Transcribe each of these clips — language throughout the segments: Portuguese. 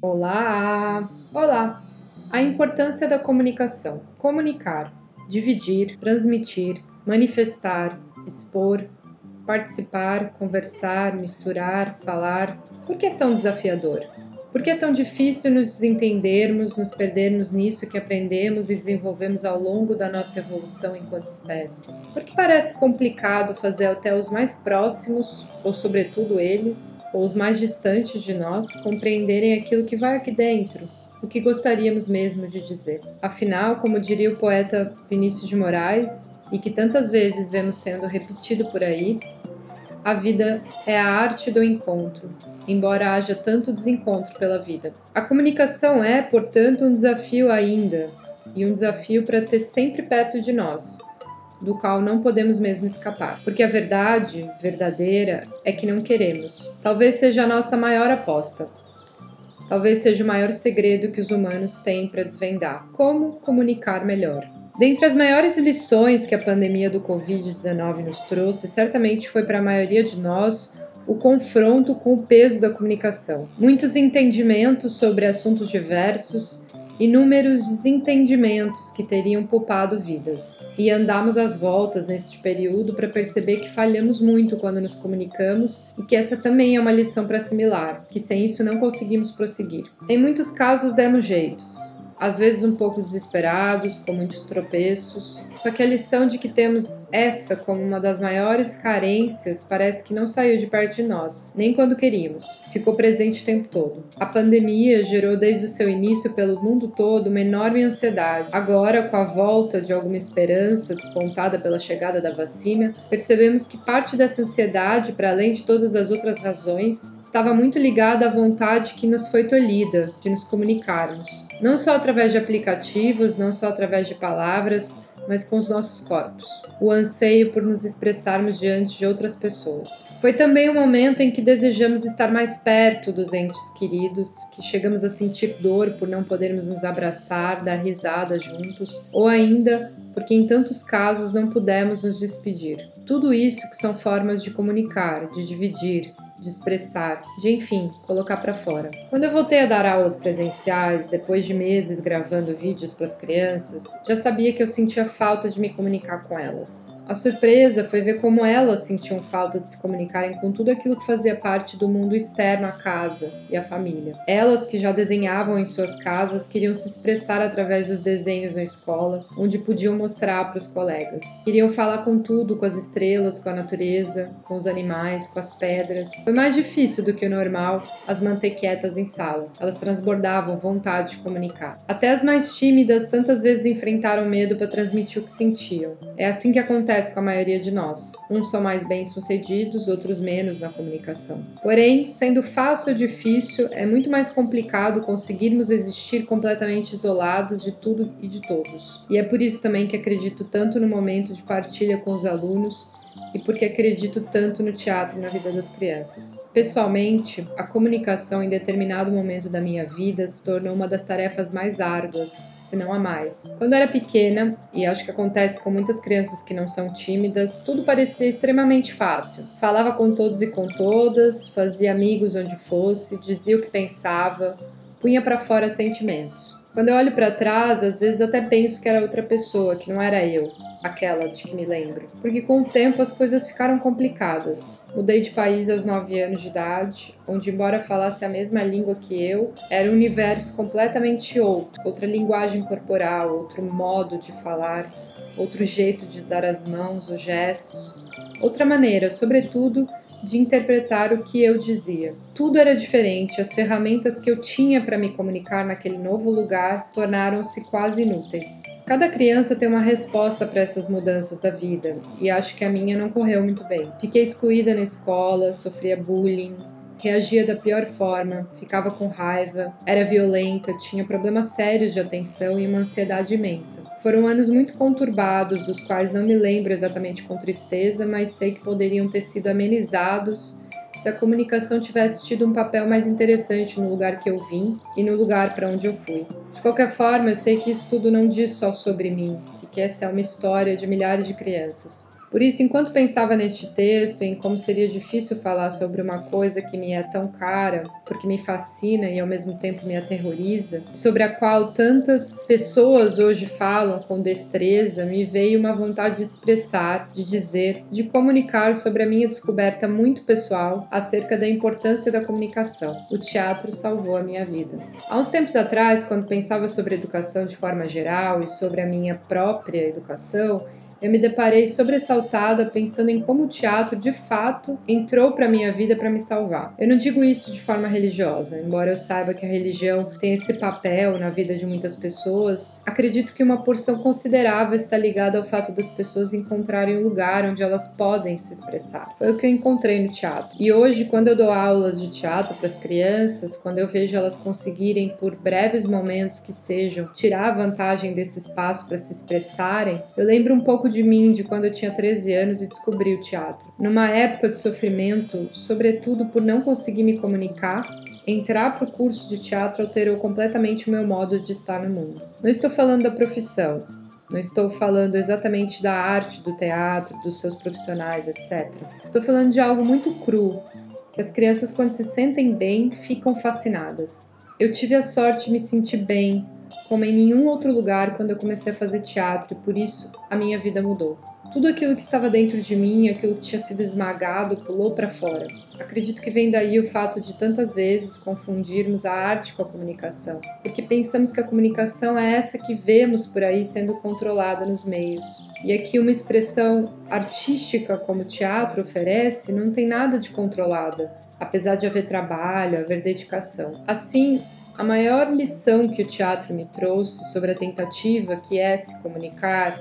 Olá! Olá! A importância da comunicação. Comunicar, dividir, transmitir, manifestar, expor, participar, conversar, misturar, falar. Por que é tão desafiador? Por que é tão difícil nos desentendermos, nos perdermos nisso que aprendemos e desenvolvemos ao longo da nossa evolução enquanto espécie? Por que parece complicado fazer até os mais próximos, ou sobretudo eles, ou os mais distantes de nós, compreenderem aquilo que vai aqui dentro, o que gostaríamos mesmo de dizer. Afinal, como diria o poeta Vinícius de Moraes, e que tantas vezes vemos sendo repetido por aí, a vida é a arte do encontro, embora haja tanto desencontro pela vida. A comunicação é, portanto, um desafio ainda, e um desafio para ter sempre perto de nós, do qual não podemos mesmo escapar. Porque a verdade verdadeira é que não queremos. Talvez seja a nossa maior aposta. Talvez seja o maior segredo que os humanos têm para desvendar: como comunicar melhor. Dentre as maiores lições que a pandemia do Covid-19 nos trouxe, certamente foi para a maioria de nós o confronto com o peso da comunicação. Muitos entendimentos sobre assuntos diversos, inúmeros desentendimentos que teriam poupado vidas. E andamos às voltas neste período para perceber que falhamos muito quando nos comunicamos e que essa também é uma lição para assimilar, que sem isso não conseguimos prosseguir. Em muitos casos demos jeitos, às vezes um pouco desesperados, com muitos tropeços. Só que a lição de que temos essa como uma das maiores carências parece que não saiu de perto de nós, nem quando queríamos. Ficou presente o tempo todo. A pandemia gerou desde o seu início pelo mundo todo uma enorme ansiedade. Agora, com a volta de alguma esperança despontada pela chegada da vacina, percebemos que parte dessa ansiedade, para além de todas as outras razões, estava muito ligada à vontade que nos foi tolhida de nos comunicarmos, não só através de aplicativos, não só através de palavras, mas com os nossos corpos. O anseio por nos expressarmos diante de outras pessoas. Foi também um momento em que desejamos estar mais perto dos entes queridos, que chegamos a sentir dor por não podermos nos abraçar, dar risada juntos, ou ainda porque em tantos casos não pudemos nos despedir. Tudo isso que são formas de comunicar, de dividir, de expressar, de enfim, colocar para fora. Quando eu voltei a dar aulas presenciais, depois de meses gravando vídeos para as crianças, já sabia que eu sentia falta de me comunicar com elas. A surpresa foi ver como elas sentiam falta de se comunicarem com tudo aquilo que fazia parte do mundo externo à casa e à família. Elas que já desenhavam em suas casas queriam se expressar através dos desenhos na escola, onde podiam mostrar para os colegas. Queriam falar com tudo, com as estrelas, com a natureza, com os animais, com as pedras. Foi mais difícil do que o normal as manter quietas em sala. Elas transbordavam vontade de comunicar. Até as mais tímidas tantas vezes enfrentaram medo para transmitir o que sentiam. É assim que acontece acontece com a maioria de nós. Uns são mais bem-sucedidos, outros menos na comunicação. Porém, sendo fácil ou difícil, é muito mais complicado conseguirmos existir completamente isolados de tudo e de todos. E é por isso também que acredito tanto no momento de partilha com os alunos e porque acredito tanto no teatro e na vida das crianças. Pessoalmente, a comunicação em determinado momento da minha vida se tornou uma das tarefas mais árduas, se não a mais. Quando era pequena, e acho que acontece com muitas crianças que não são tímidas, tudo parecia extremamente fácil. Falava com todos e com todas, fazia amigos onde fosse, dizia o que pensava, punha para fora sentimentos. Quando eu olho para trás, às vezes até penso que era outra pessoa, que não era eu aquela de que me lembro. Porque com o tempo as coisas ficaram complicadas. Mudei de país aos 9 anos de idade, onde, embora falasse a mesma língua que eu, era um universo completamente outro, outra linguagem corporal, outro modo de falar, outro jeito de usar as mãos, os gestos, outra maneira, sobretudo, de interpretar o que eu dizia. Tudo era diferente, as ferramentas que eu tinha para me comunicar naquele novo lugar tornaram-se quase inúteis. Cada criança tem uma resposta para essas mudanças da vida, e acho que a minha não correu muito bem. Fiquei excluída na escola, sofria bullying, reagia da pior forma, ficava com raiva, era violenta, tinha problemas sérios de atenção e uma ansiedade imensa. Foram anos muito conturbados, dos quais não me lembro exatamente com tristeza, mas sei que poderiam ter sido amenizados se a comunicação tivesse tido um papel mais interessante no lugar que eu vim e no lugar para onde eu fui. De qualquer forma, eu sei que isso tudo não diz só sobre mim e que essa é uma história de milhares de crianças Por isso, enquanto pensava neste texto, em como seria difícil falar sobre uma coisa que me é tão cara, porque me fascina e ao mesmo tempo me aterroriza, sobre a qual tantas pessoas hoje falam com destreza, me veio uma vontade de expressar, de dizer, de comunicar sobre a minha descoberta muito pessoal acerca da importância da comunicação. O teatro salvou a minha vida. Há uns tempos atrás, quando pensava sobre educação de forma geral e sobre a minha própria educação, eu me deparei sobressaltada pensando em como o teatro de fato entrou para minha vida para me salvar. Eu não digo isso de forma religiosa, embora eu saiba que a religião tem esse papel na vida de muitas pessoas, acredito que uma porção considerável está ligada ao fato das pessoas encontrarem um lugar onde elas podem se expressar. Foi o que eu encontrei no teatro. E hoje, quando eu dou aulas de teatro para as crianças, quando eu vejo elas conseguirem, por breves momentos que sejam, tirar vantagem desse espaço para se expressarem, eu lembro um pouco de mim de quando eu tinha 13 anos e descobri o teatro. Numa época de sofrimento, sobretudo por não conseguir me comunicar, entrar para o curso de teatro alterou completamente o meu modo de estar no mundo. Não estou falando da profissão, não estou falando exatamente da arte do teatro, dos seus profissionais, etc. Estou falando de algo muito cru, que as crianças, quando se sentem bem, ficam fascinadas. Eu tive a sorte de me sentir bem, como em nenhum outro lugar quando eu comecei a fazer teatro, e por isso a minha vida mudou. Tudo aquilo que estava dentro de mim, aquilo que tinha sido esmagado, pulou para fora. Acredito que vem daí o fato de tantas vezes confundirmos a arte com a comunicação, porque pensamos que a comunicação é essa que vemos por aí sendo controlada nos meios. E aqui uma expressão artística como o teatro oferece não tem nada de controlada, apesar de haver trabalho, haver dedicação. Assim, a maior lição que o teatro me trouxe sobre a tentativa que é se comunicar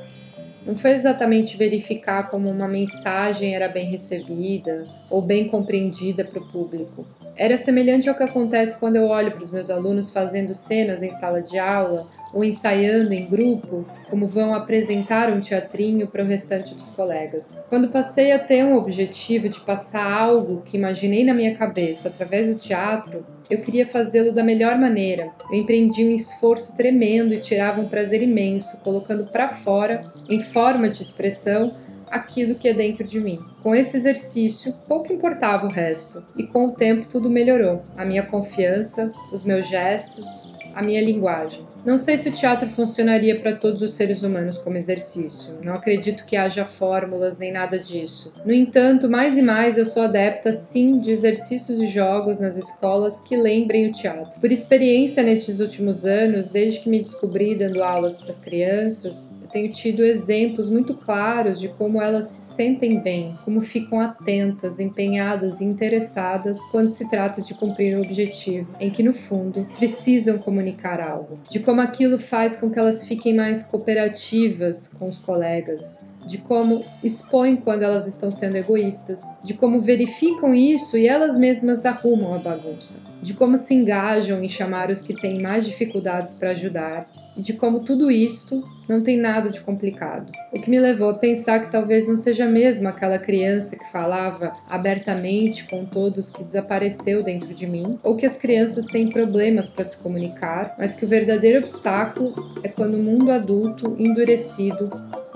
não foi exatamente verificar como uma mensagem era bem recebida ou bem compreendida para o público. Era semelhante ao que acontece quando eu olho para os meus alunos fazendo cenas em sala de aula ou ensaiando em grupo, como vão apresentar um teatrinho para o restante dos colegas. Quando passei a ter um objetivo de passar algo que imaginei na minha cabeça através do teatro, eu queria fazê-lo da melhor maneira. Eu empreendi um esforço tremendo e tirava um prazer imenso, colocando para fora, em forma de expressão, aquilo que é dentro de mim. Com esse exercício, pouco importava o resto, e com o tempo tudo melhorou. A minha confiança, os meus gestos, a minha linguagem. Não sei se o teatro funcionaria para todos os seres humanos como exercício. Não acredito que haja fórmulas nem nada disso. No entanto, mais e mais eu sou adepta sim de exercícios e jogos nas escolas que lembrem o teatro. Por experiência nestes últimos anos, desde que me descobri dando aulas para as crianças, tenho tido exemplos muito claros de como elas se sentem bem, como ficam atentas, empenhadas e interessadas quando se trata de cumprir um objetivo, em que no fundo precisam comunicar algo, de como aquilo faz com que elas fiquem mais cooperativas com os colegas, de como expõem quando elas estão sendo egoístas, de como verificam isso e elas mesmas arrumam a bagunça, de como se engajam em chamar os que têm mais dificuldades para ajudar, e de como tudo isto não tem nada de complicado. O que me levou a pensar que talvez não seja mesmo aquela criança que falava abertamente com todos que desapareceu dentro de mim, ou que as crianças têm problemas para se comunicar, mas que o verdadeiro obstáculo é quando o mundo adulto endurecido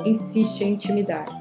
insiste em intimidar.